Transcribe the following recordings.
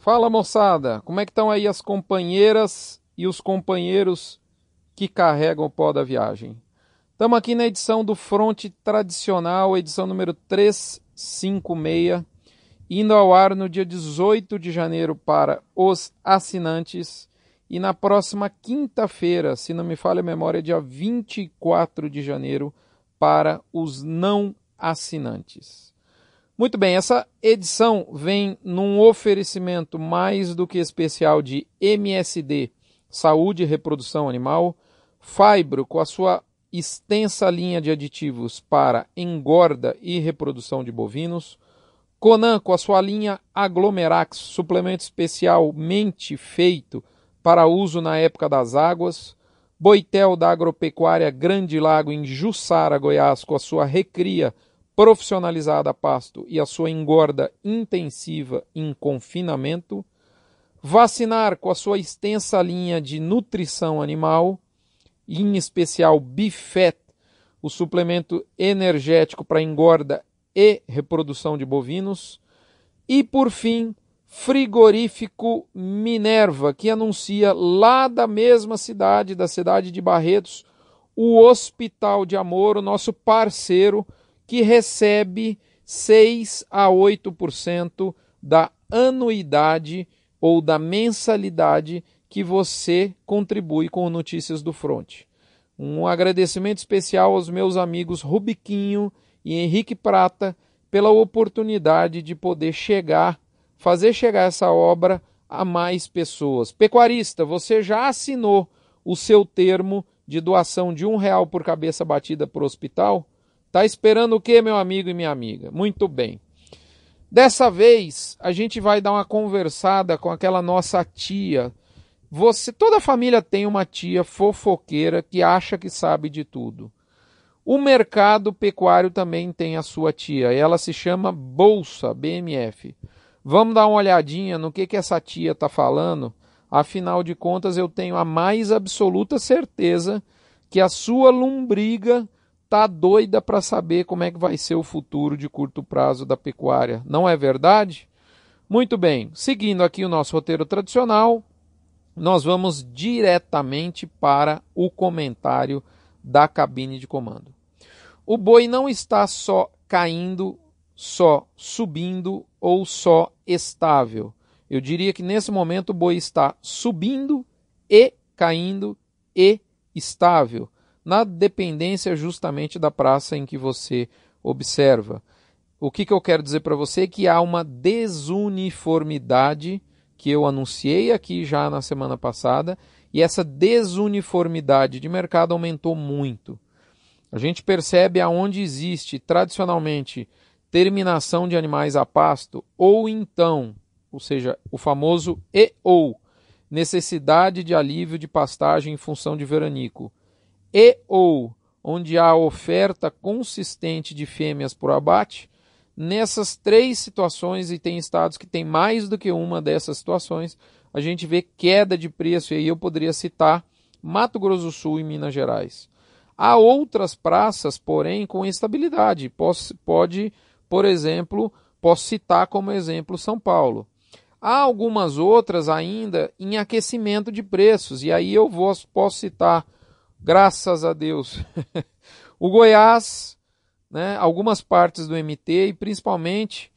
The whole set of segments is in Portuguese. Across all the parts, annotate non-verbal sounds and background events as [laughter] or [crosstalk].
Fala moçada, como é que estão aí as companheiras e os companheiros que carregam o pó da viagem? Estamos aqui na edição do Fronte Tradicional, edição número 356, indo ao ar no dia 18 de janeiro para os assinantes e na próxima quinta-feira, se não me falha a memória, dia 24 de janeiro para os não assinantes. Muito bem, essa edição vem num oferecimento mais do que especial de MSD, Saúde e Reprodução Animal, Fibro, com a sua extensa linha de aditivos para engorda e reprodução de bovinos, Conan, com a sua linha Aglomerax, suplemento especialmente feito para uso na época das águas, Boitel da Agropecuária Grande Lago em Jussara, Goiás, com a sua Recria profissionalizada a pasto e a sua engorda intensiva em confinamento, vacinar com a sua extensa linha de nutrição animal, em especial Bifet, o suplemento energético para engorda e reprodução de bovinos, e por fim, frigorífico Minerva, que anuncia lá da mesma cidade, da cidade de Barretos, o Hospital de Amor, o nosso parceiro que recebe 6 a 8% da anuidade ou da mensalidade que você contribui com o Notícias do Fronte. Um agradecimento especial aos meus amigos Rubiquinho e Henrique Prata pela oportunidade de poder chegar, fazer chegar essa obra a mais pessoas. Pecuarista, você já assinou o seu termo de doação de um real por cabeça batida para o hospital? Tá esperando o que, meu amigo e minha amiga? Muito bem. Dessa vez, a gente vai dar uma conversada com aquela nossa tia. Você, toda família tem uma tia fofoqueira que acha que sabe de tudo. O mercado pecuário também tem a sua tia. Ela se chama Bolsa BMF. Vamos dar uma olhadinha no que, que essa tia está falando. Afinal de contas, eu tenho a mais absoluta certeza que a sua lombriga tá doida para saber como é que vai ser o futuro de curto prazo da pecuária. Não é verdade? Muito bem, seguindo aqui o nosso roteiro tradicional, nós vamos diretamente para o comentário da cabine de comando. O boi não está só caindo, só subindo ou só estável. Eu diria que nesse momento o boi está subindo e caindo e estável na dependência justamente da praça em que você observa. O que, que eu quero dizer para você é que há uma desuniformidade que eu anunciei aqui já na semana passada, e essa desuniformidade de mercado aumentou muito. A gente percebe aonde existe tradicionalmente terminação de animais a pasto, ou então, ou seja, o famoso e ou, necessidade de alívio de pastagem em função de veranico e ou onde há oferta consistente de fêmeas por abate, nessas três situações, e tem estados que tem mais do que uma dessas situações, a gente vê queda de preço, e aí eu poderia citar Mato Grosso do Sul e Minas Gerais. Há outras praças, porém, com instabilidade. Posso, pode, por exemplo, posso citar como exemplo São Paulo. Há algumas outras ainda em aquecimento de preços, e aí eu vou, posso citar graças a Deus. [laughs] o Goiás, né, algumas partes do MT e principalmente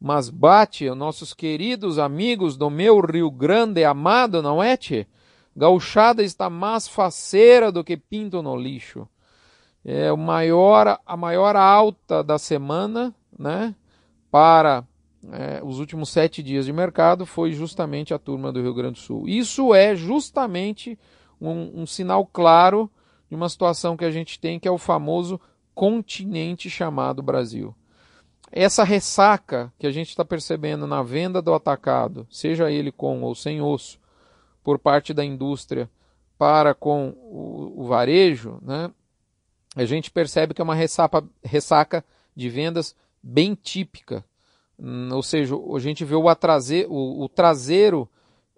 Masbate, nossos queridos amigos do meu Rio Grande amado, não é, tchê? Gauchada está mais faceira do que pinto no lixo. É o maior, a maior alta da semana, né? Para é, os últimos sete dias de mercado foi justamente a turma do Rio Grande do Sul. Isso é justamente um, um sinal claro de uma situação que a gente tem, que é o famoso continente chamado Brasil. Essa ressaca que a gente está percebendo na venda do atacado, seja ele com ou sem osso, por parte da indústria para com o, o varejo, né, a gente percebe que é uma ressaca, ressaca de vendas bem típica. Hum, ou seja, a gente vê o, o, o traseiro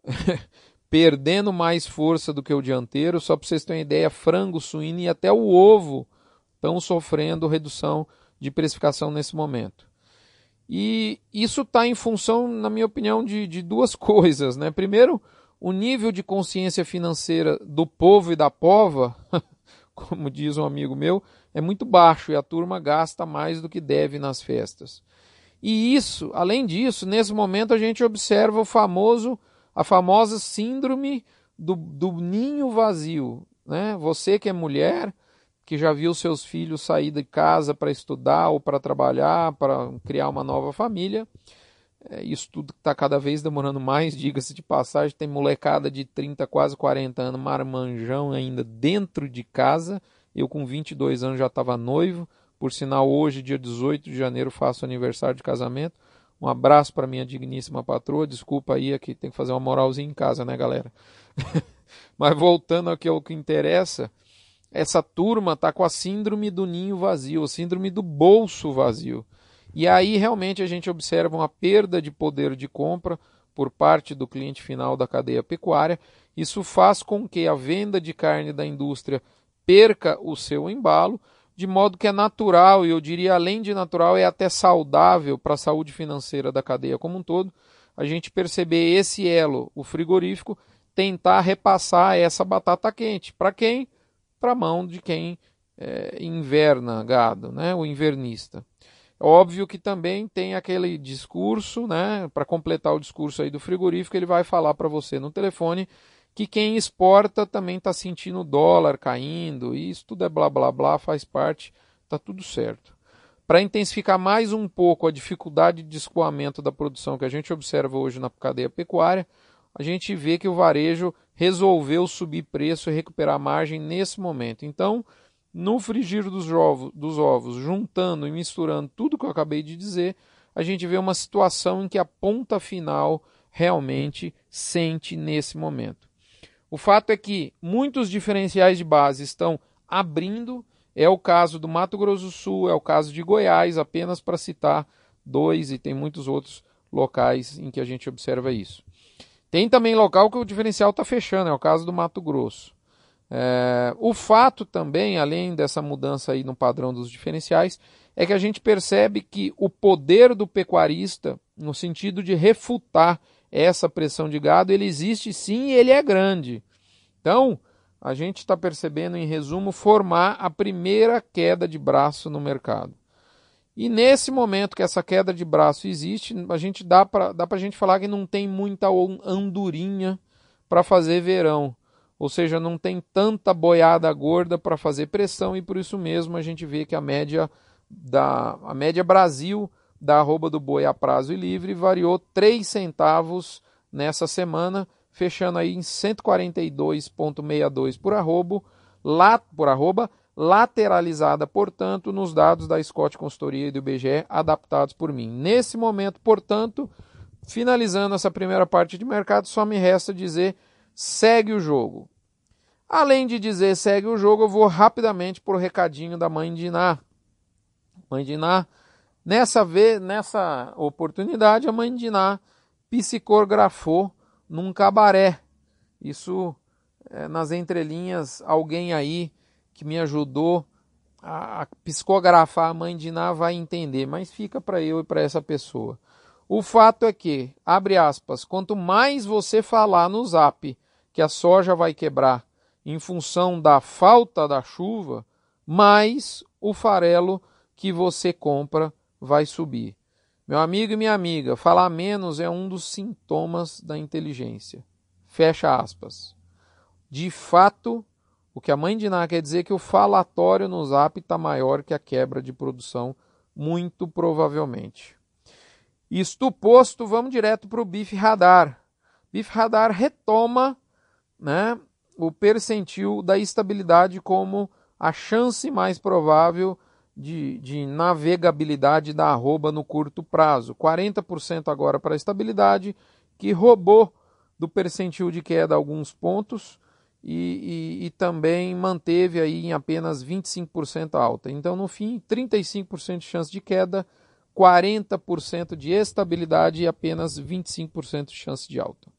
[laughs] perdendo mais força do que o dianteiro. Só para vocês terem ideia, frango, suíno e até o ovo estão sofrendo redução de precificação nesse momento. E isso está em função, na minha opinião, de, de duas [laughs] coisas. Né? Primeiro, o nível de consciência financeira do povo e da pova, [laughs] como diz um amigo meu, é muito baixo e a turma gasta mais do que deve nas festas. E isso, além disso, nesse momento a gente observa o famoso, a famosa síndrome do, do ninho vazio. Né? Você que é mulher, que já viu seus filhos sair de casa para estudar ou para trabalhar, para criar uma nova família. É, isso tudo está cada vez demorando mais, [laughs] diga-se de passagem. Tem molecada de 30, quase 40 anos, marmanjão ainda dentro de casa. Eu, com 22 anos, já estava noivo. Por sinal, hoje, dia 18 de janeiro, faço aniversário de casamento. Um abraço para minha digníssima patroa. Desculpa aí, aqui tem que fazer uma moralzinha em casa, né, galera? [laughs] Mas voltando aqui ao que interessa, essa turma está com a síndrome do ninho vazio, a síndrome do bolso vazio. E aí realmente a gente observa uma perda de poder de compra por parte do cliente final da cadeia pecuária. Isso faz com que a venda de carne da indústria perca o seu embalo, de modo que é natural, e eu diria além de natural, é até saudável para a saúde financeira da cadeia como um todo, a gente perceber esse elo, o frigorífico, tentar repassar essa batata quente. Para quem? Para a mão de quem é, inverna gado, né? o invernista. Óbvio que também tem aquele discurso, né? Para completar o discurso aí do frigorífico, ele vai falar para você no telefone que quem exporta também está sentindo o dólar caindo, e isso tudo é blá blá blá, faz parte, está tudo certo. Para intensificar mais um pouco a dificuldade de escoamento da produção que a gente observa hoje na cadeia pecuária, a gente vê que o varejo resolveu subir preço e recuperar margem nesse momento. Então, no frigir dos ovos, dos ovos, juntando e misturando tudo que eu acabei de dizer, a gente vê uma situação em que a ponta final realmente sente nesse momento. O fato é que muitos diferenciais de base estão abrindo, é o caso do Mato Grosso do Sul, é o caso de Goiás, apenas para citar dois, e tem muitos outros locais em que a gente observa isso. Tem também local que o diferencial está fechando, é o caso do Mato Grosso. É, o fato também, além dessa mudança aí no padrão dos diferenciais, é que a gente percebe que o poder do pecuarista, no sentido de refutar essa pressão de gado, ele existe sim e ele é grande. Então, a gente está percebendo, em resumo, formar a primeira queda de braço no mercado. E nesse momento que essa queda de braço existe, a gente dá para dá a gente falar que não tem muita andorinha para fazer verão ou seja, não tem tanta boiada gorda para fazer pressão e por isso mesmo a gente vê que a média da a média Brasil da arroba do boi a prazo e livre variou 3 centavos nessa semana, fechando aí em 142,62 por arrobo, lá por arroba, lateralizada, portanto, nos dados da Scott Consultoria e do IBGE adaptados por mim. Nesse momento, portanto, finalizando essa primeira parte de mercado, só me resta dizer segue o jogo. Além de dizer segue o jogo, eu vou rapidamente para o recadinho da mãe de Iná. Mãe de Iná, nessa, vez, nessa oportunidade, a mãe de Iná psicografou num cabaré. Isso, é, nas entrelinhas, alguém aí que me ajudou a, a psicografar a mãe de Iná vai entender, mas fica para eu e para essa pessoa. O fato é que, abre aspas, quanto mais você falar no zap que a soja vai quebrar em função da falta da chuva, mais o farelo que você compra vai subir. Meu amigo e minha amiga, falar menos é um dos sintomas da inteligência. Fecha aspas. De fato, o que a mãe de Ná quer dizer é que o falatório no zap está maior que a quebra de produção, muito provavelmente. Isto posto, vamos direto para o BIF Radar. BIF Radar retoma né, o percentil da estabilidade como a chance mais provável de, de navegabilidade da arroba no curto prazo. 40% agora para a estabilidade, que roubou do percentil de queda alguns pontos e, e, e também manteve aí em apenas 25% alta. Então, no fim, 35% de chance de queda, 40% de estabilidade e apenas 25% de chance de alta.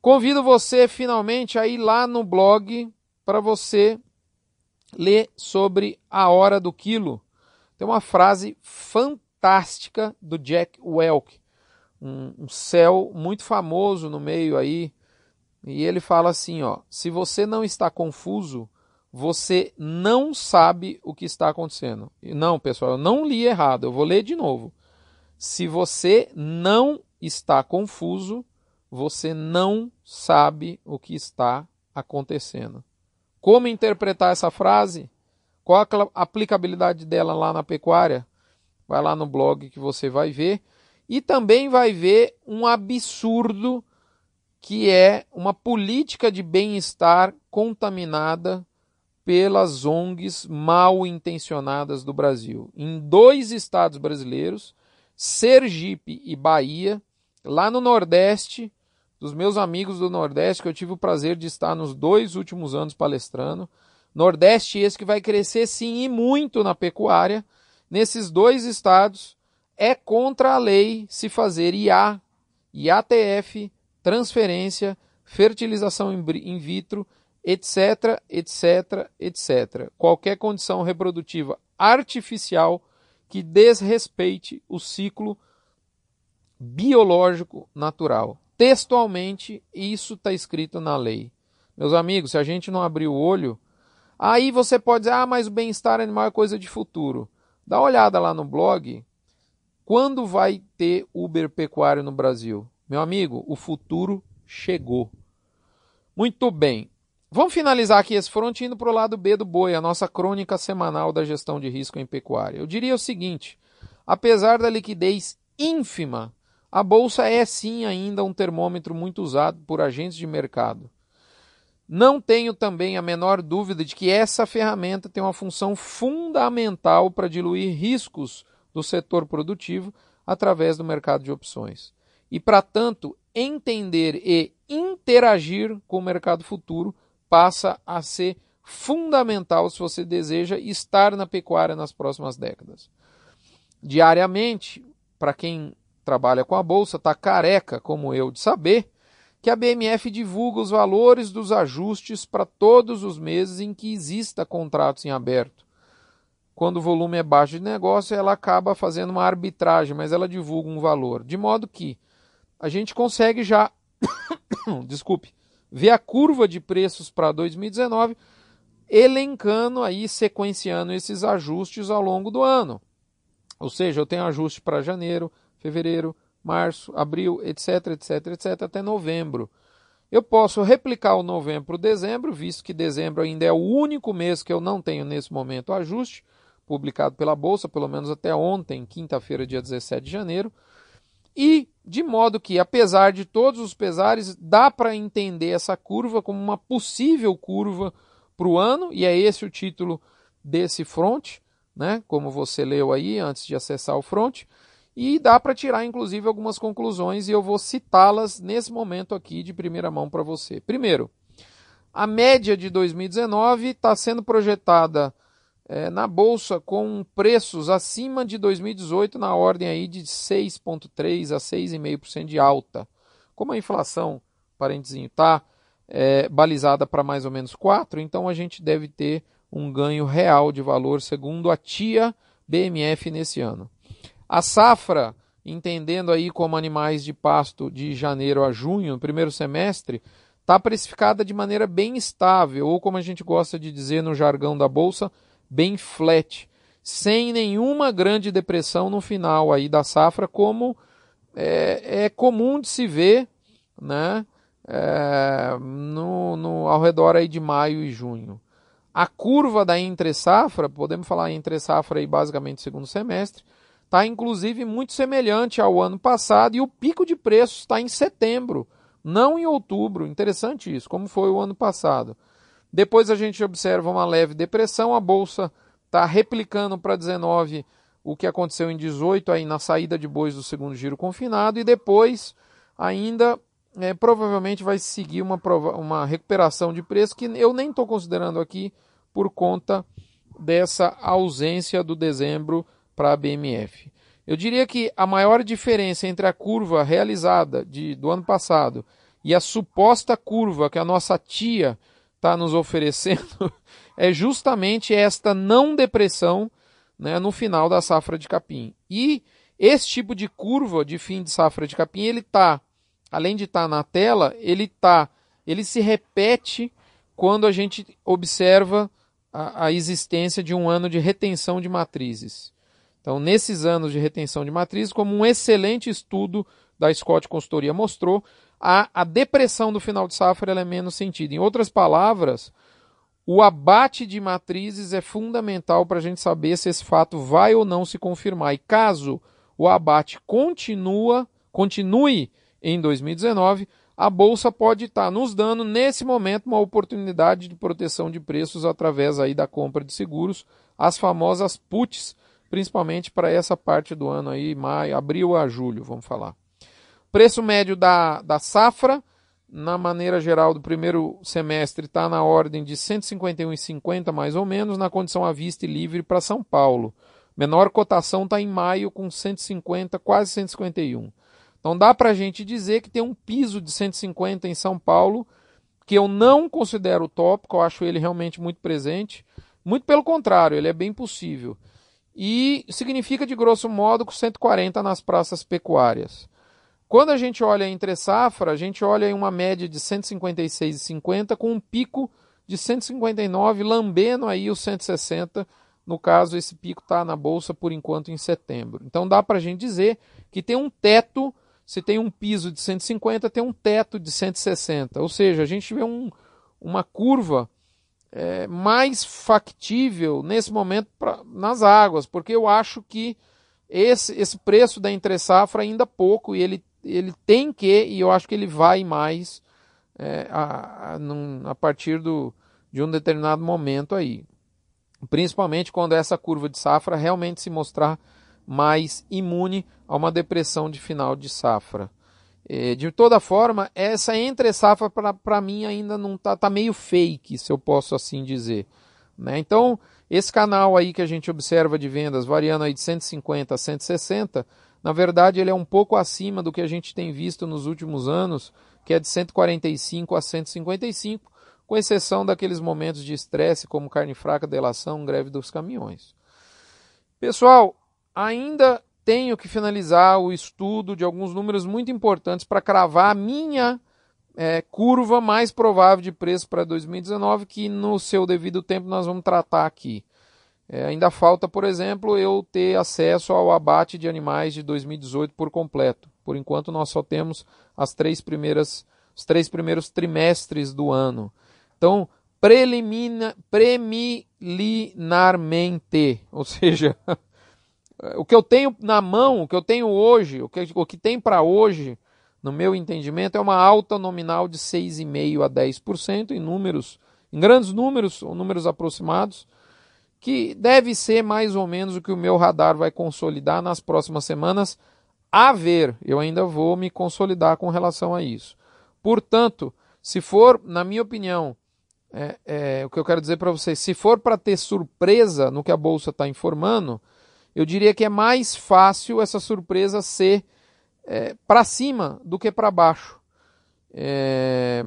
Convido você finalmente a ir lá no blog para você ler sobre a hora do quilo. Tem uma frase fantástica do Jack Welch, um, um céu muito famoso no meio aí. E ele fala assim, ó, se você não está confuso, você não sabe o que está acontecendo. Não, pessoal, eu não li errado, eu vou ler de novo. Se você não está confuso, você não sabe o que está acontecendo. Como interpretar essa frase? Qual a aplicabilidade dela lá na pecuária? Vai lá no blog que você vai ver. E também vai ver um absurdo que é uma política de bem-estar contaminada pelas ONGs mal intencionadas do Brasil. Em dois estados brasileiros, Sergipe e Bahia, lá no Nordeste, dos meus amigos do Nordeste, que eu tive o prazer de estar nos dois últimos anos palestrando. Nordeste esse que vai crescer sim e muito na pecuária. Nesses dois estados é contra a lei se fazer IA, IATF, transferência, fertilização in vitro, etc, etc, etc. Qualquer condição reprodutiva artificial que desrespeite o ciclo biológico natural. Textualmente, isso está escrito na lei. Meus amigos, se a gente não abrir o olho, aí você pode dizer, ah, mas o bem-estar animal é coisa de futuro. Dá uma olhada lá no blog. Quando vai ter Uber pecuário no Brasil? Meu amigo, o futuro chegou. Muito bem. Vamos finalizar aqui esse front indo para o lado B do boi, a nossa crônica semanal da gestão de risco em pecuária. Eu diria o seguinte: apesar da liquidez ínfima a bolsa é sim ainda um termômetro muito usado por agentes de mercado. Não tenho também a menor dúvida de que essa ferramenta tem uma função fundamental para diluir riscos do setor produtivo através do mercado de opções. E, para tanto, entender e interagir com o mercado futuro passa a ser fundamental se você deseja estar na pecuária nas próximas décadas. Diariamente, para quem trabalha com a bolsa está careca, como eu, de saber que a BMF divulga os valores dos ajustes para todos os meses em que exista contratos em aberto. Quando o volume é baixo de negócio, ela acaba fazendo uma arbitragem, mas ela divulga um valor. De modo que a gente consegue já, [coughs] desculpe, ver a curva de preços para 2019, elencando aí, sequenciando esses ajustes ao longo do ano. Ou seja, eu tenho ajuste para janeiro, fevereiro, março, abril, etc, etc, etc, até novembro. Eu posso replicar o novembro para o dezembro, visto que dezembro ainda é o único mês que eu não tenho nesse momento ajuste, publicado pela Bolsa, pelo menos até ontem, quinta-feira, dia 17 de janeiro. E de modo que, apesar de todos os pesares, dá para entender essa curva como uma possível curva para o ano, e é esse o título desse front, né? como você leu aí antes de acessar o front. E dá para tirar, inclusive, algumas conclusões e eu vou citá-las nesse momento aqui de primeira mão para você. Primeiro, a média de 2019 está sendo projetada é, na bolsa com preços acima de 2018 na ordem aí de 6,3% a 6,5% de alta. Como a inflação, parentezinho, está é, balizada para mais ou menos 4%, então a gente deve ter um ganho real de valor, segundo a TIA BMF nesse ano. A safra, entendendo aí como animais de pasto de janeiro a junho, no primeiro semestre, está precificada de maneira bem estável, ou como a gente gosta de dizer no jargão da bolsa, bem flat, sem nenhuma grande depressão no final aí da safra, como é, é comum de se ver, né? É, no, no, ao redor aí de maio e junho. A curva da entre safra, podemos falar entre safra aí basicamente segundo semestre, está inclusive muito semelhante ao ano passado e o pico de preços está em setembro, não em outubro. Interessante isso, como foi o ano passado. Depois a gente observa uma leve depressão, a bolsa está replicando para 19 o que aconteceu em 18 aí na saída de bois do segundo giro confinado e depois ainda é, provavelmente vai seguir uma, uma recuperação de preço que eu nem estou considerando aqui por conta dessa ausência do dezembro para a BMF. Eu diria que a maior diferença entre a curva realizada de, do ano passado e a suposta curva que a nossa tia está nos oferecendo [laughs] é justamente esta não depressão né, no final da safra de capim. E esse tipo de curva de fim de safra de capim, ele tá, além de estar tá na tela, ele tá, ele se repete quando a gente observa a, a existência de um ano de retenção de matrizes. Então, nesses anos de retenção de matrizes, como um excelente estudo da Scott Consultoria mostrou, a, a depressão do final de safra é menos sentida. Em outras palavras, o abate de matrizes é fundamental para a gente saber se esse fato vai ou não se confirmar. E caso o abate continua, continue em 2019, a bolsa pode estar nos dando nesse momento uma oportunidade de proteção de preços através aí da compra de seguros, as famosas puts, principalmente para essa parte do ano aí, maio, abril a julho, vamos falar. Preço médio da, da safra, na maneira geral do primeiro semestre, está na ordem de 151,50 mais ou menos, na condição à vista e livre para São Paulo. Menor cotação está em maio com 150, quase 151. Então dá para a gente dizer que tem um piso de 150 em São Paulo, que eu não considero tópico, eu acho ele realmente muito presente. Muito pelo contrário, ele é bem possível. E significa, de grosso modo, com 140 nas praças pecuárias. Quando a gente olha entre safra, a gente olha em uma média de 156,50 com um pico de 159, lambendo aí os 160. No caso, esse pico está na bolsa por enquanto em setembro. Então dá para a gente dizer que tem um teto, se tem um piso de 150, tem um teto de 160. Ou seja, a gente vê um, uma curva é, mais factível nesse momento pra, nas águas, porque eu acho que esse, esse preço da entre safra ainda pouco e ele ele tem que, e eu acho que ele vai mais é, a, a, num, a, partir do, de um determinado momento aí. Principalmente quando essa curva de safra realmente se mostrar mais imune a uma depressão de final de safra. É, de toda forma, essa entre safra para mim ainda não está tá meio fake, se eu posso assim dizer. Né? Então, esse canal aí que a gente observa de vendas variando aí de 150 a 160, na verdade, ele é um pouco acima do que a gente tem visto nos últimos anos, que é de 145 a 155, com exceção daqueles momentos de estresse como carne fraca, delação, greve dos caminhões. Pessoal, ainda tenho que finalizar o estudo de alguns números muito importantes para cravar a minha é, curva mais provável de preço para 2019, que no seu devido tempo nós vamos tratar aqui. É, ainda falta, por exemplo, eu ter acesso ao abate de animais de 2018 por completo. Por enquanto, nós só temos as três primeiras, os três primeiros trimestres do ano. Então, prelimina, premilinarmente, [laughs] ou seja, o que eu tenho na mão, o que eu tenho hoje, o que, o que tem para hoje, no meu entendimento, é uma alta nominal de 6,5% a 10% em números, em grandes números, ou números aproximados que deve ser mais ou menos o que o meu radar vai consolidar nas próximas semanas. A ver, eu ainda vou me consolidar com relação a isso. Portanto, se for, na minha opinião, é, é, o que eu quero dizer para vocês, se for para ter surpresa no que a bolsa está informando, eu diria que é mais fácil essa surpresa ser é, para cima do que para baixo. É,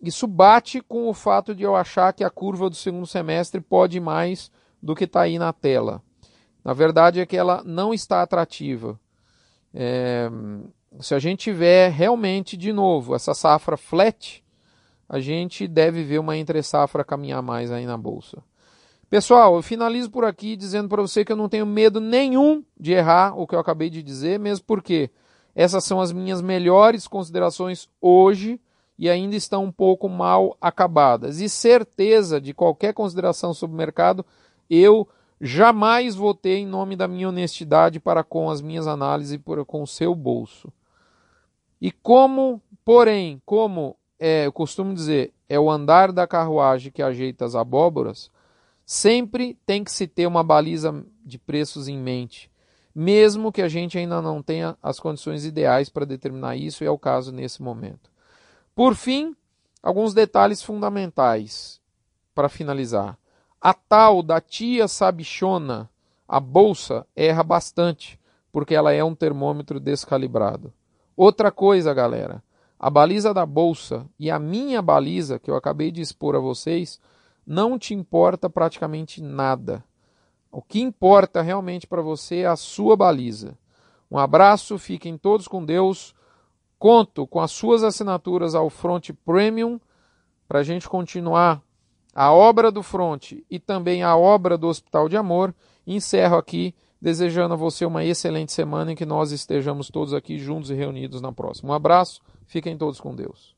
isso bate com o fato de eu achar que a curva do segundo semestre pode mais do que está aí na tela. Na verdade é que ela não está atrativa. É, se a gente tiver realmente, de novo, essa safra flat, a gente deve ver uma entre safra caminhar mais aí na bolsa. Pessoal, eu finalizo por aqui dizendo para você que eu não tenho medo nenhum de errar o que eu acabei de dizer, mesmo porque essas são as minhas melhores considerações hoje e ainda estão um pouco mal acabadas. E certeza de qualquer consideração sobre o mercado, eu jamais votei em nome da minha honestidade para com as minhas análises e com o seu bolso. E como, porém, como é, eu costumo dizer, é o andar da carruagem que ajeita as abóboras, sempre tem que se ter uma baliza de preços em mente, mesmo que a gente ainda não tenha as condições ideais para determinar isso, e é o caso nesse momento. Por fim, alguns detalhes fundamentais para finalizar. A tal da tia sabichona, a bolsa, erra bastante, porque ela é um termômetro descalibrado. Outra coisa, galera, a baliza da bolsa e a minha baliza, que eu acabei de expor a vocês, não te importa praticamente nada. O que importa realmente para você é a sua baliza. Um abraço, fiquem todos com Deus. Conto com as suas assinaturas ao Front Premium para a gente continuar a obra do Front e também a obra do Hospital de Amor. Encerro aqui desejando a você uma excelente semana em que nós estejamos todos aqui juntos e reunidos na próxima. Um abraço, fiquem todos com Deus.